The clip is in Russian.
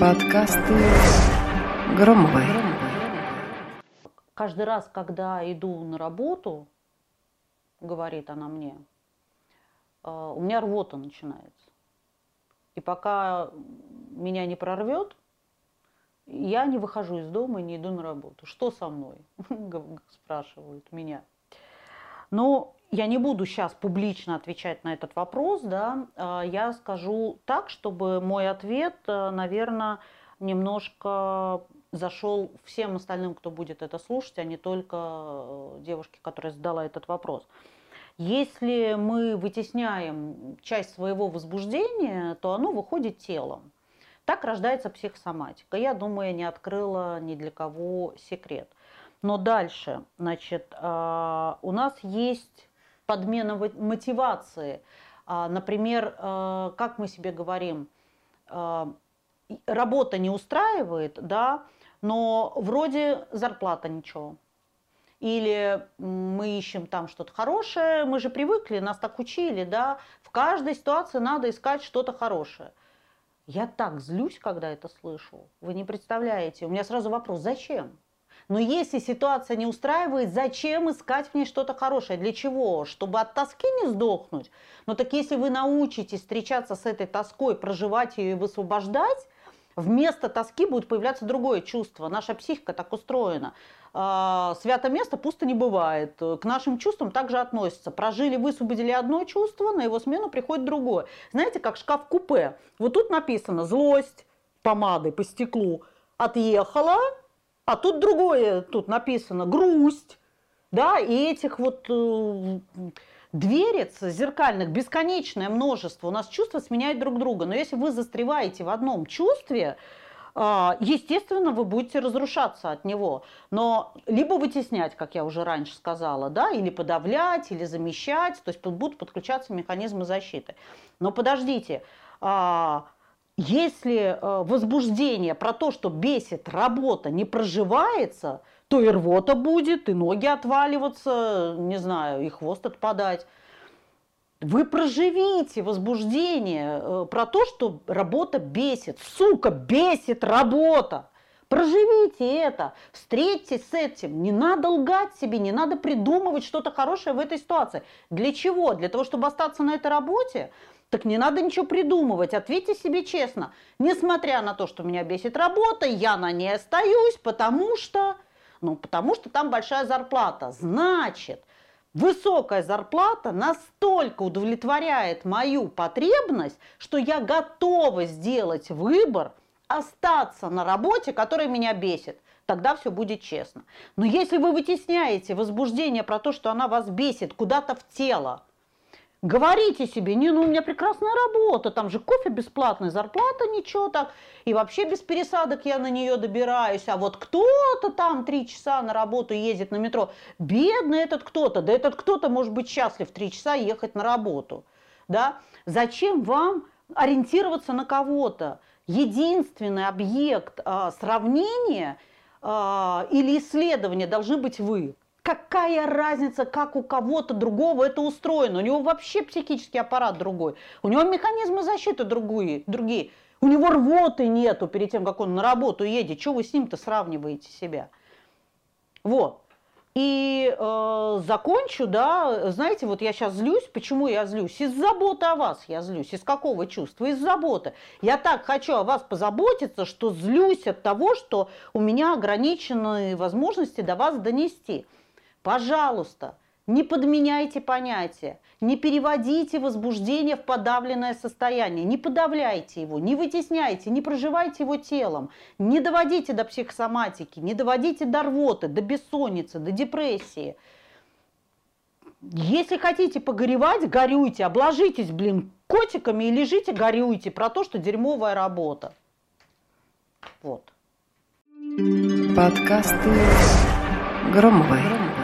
Подкасты Громовой. Каждый раз, когда иду на работу, говорит она мне, э, у меня рвота начинается. И пока меня не прорвет, я не выхожу из дома и не иду на работу. Что со мной? Спрашивают меня. Но я не буду сейчас публично отвечать на этот вопрос, да, а, я скажу так, чтобы мой ответ, э, наверное, немножко зашел всем остальным, кто будет это слушать, а не только э, девушке, которая задала этот вопрос. Если мы вытесняем часть своего возбуждения, то оно выходит телом. Так рождается психосоматика. Я думаю, я не открыла ни для кого секрет. Но дальше, значит, а, у нас есть подмена мотивации. А, например, а, как мы себе говорим, работа не устраивает, да, но вроде зарплата ничего. Или мы ищем там что-то хорошее, мы же привыкли, нас так учили, да, в каждой ситуации надо искать что-то хорошее. Я так злюсь, когда это слышу. Вы не представляете. У меня сразу вопрос, зачем? Но если ситуация не устраивает, зачем искать в ней что-то хорошее? Для чего? Чтобы от тоски не сдохнуть? Но так если вы научитесь встречаться с этой тоской, проживать ее и высвобождать, вместо тоски будет появляться другое чувство. Наша психика так устроена. А, свято место пусто не бывает. К нашим чувствам также относятся. Прожили, высвободили одно чувство, на его смену приходит другое. Знаете, как шкаф-купе. Вот тут написано злость помадой по стеклу отъехала, а тут другое, тут написано грусть. Да, и этих вот э, дверец зеркальных бесконечное множество. У нас чувства сменяют друг друга. Но если вы застреваете в одном чувстве, а, естественно, вы будете разрушаться от него. Но либо вытеснять, как я уже раньше сказала, да, или подавлять, или замещать, то есть будут подключаться механизмы защиты. Но подождите, а, если а, возбуждение про то, что бесит работа, не проживается, то и рвота будет, и ноги отваливаться, не знаю, и хвост отпадать. Вы проживите возбуждение э, про то, что работа бесит. Сука, бесит работа. Проживите это, встретьтесь с этим. Не надо лгать себе, не надо придумывать что-то хорошее в этой ситуации. Для чего? Для того, чтобы остаться на этой работе? Так не надо ничего придумывать. Ответьте себе честно. Несмотря на то, что меня бесит работа, я на ней остаюсь, потому что... Ну, потому что там большая зарплата. Значит, высокая зарплата настолько удовлетворяет мою потребность, что я готова сделать выбор остаться на работе, которая меня бесит. Тогда все будет честно. Но если вы вытесняете возбуждение про то, что она вас бесит куда-то в тело, Говорите себе, не, ну у меня прекрасная работа, там же кофе бесплатный, зарплата ничего так, и вообще без пересадок я на нее добираюсь, а вот кто-то там три часа на работу ездит на метро, бедный этот кто-то, да этот кто-то может быть счастлив три часа ехать на работу, да? Зачем вам ориентироваться на кого-то? Единственный объект а, сравнения а, или исследования должны быть вы. Какая разница, как у кого-то другого это устроено? У него вообще психический аппарат другой. У него механизмы защиты другие. другие. У него рвоты нету перед тем, как он на работу едет. Чего вы с ним-то сравниваете себя? Вот. И э, закончу, да, знаете, вот я сейчас злюсь. Почему я злюсь? Из заботы о вас я злюсь. Из какого чувства? Из заботы. Я так хочу о вас позаботиться, что злюсь от того, что у меня ограниченные возможности до вас донести. Пожалуйста, не подменяйте понятия, не переводите возбуждение в подавленное состояние, не подавляйте его, не вытесняйте, не проживайте его телом, не доводите до психосоматики, не доводите до рвоты, до бессонницы, до депрессии. Если хотите погоревать, горюйте, обложитесь, блин, котиками и лежите, горюйте про то, что дерьмовая работа. Вот. Подкасты Громовой.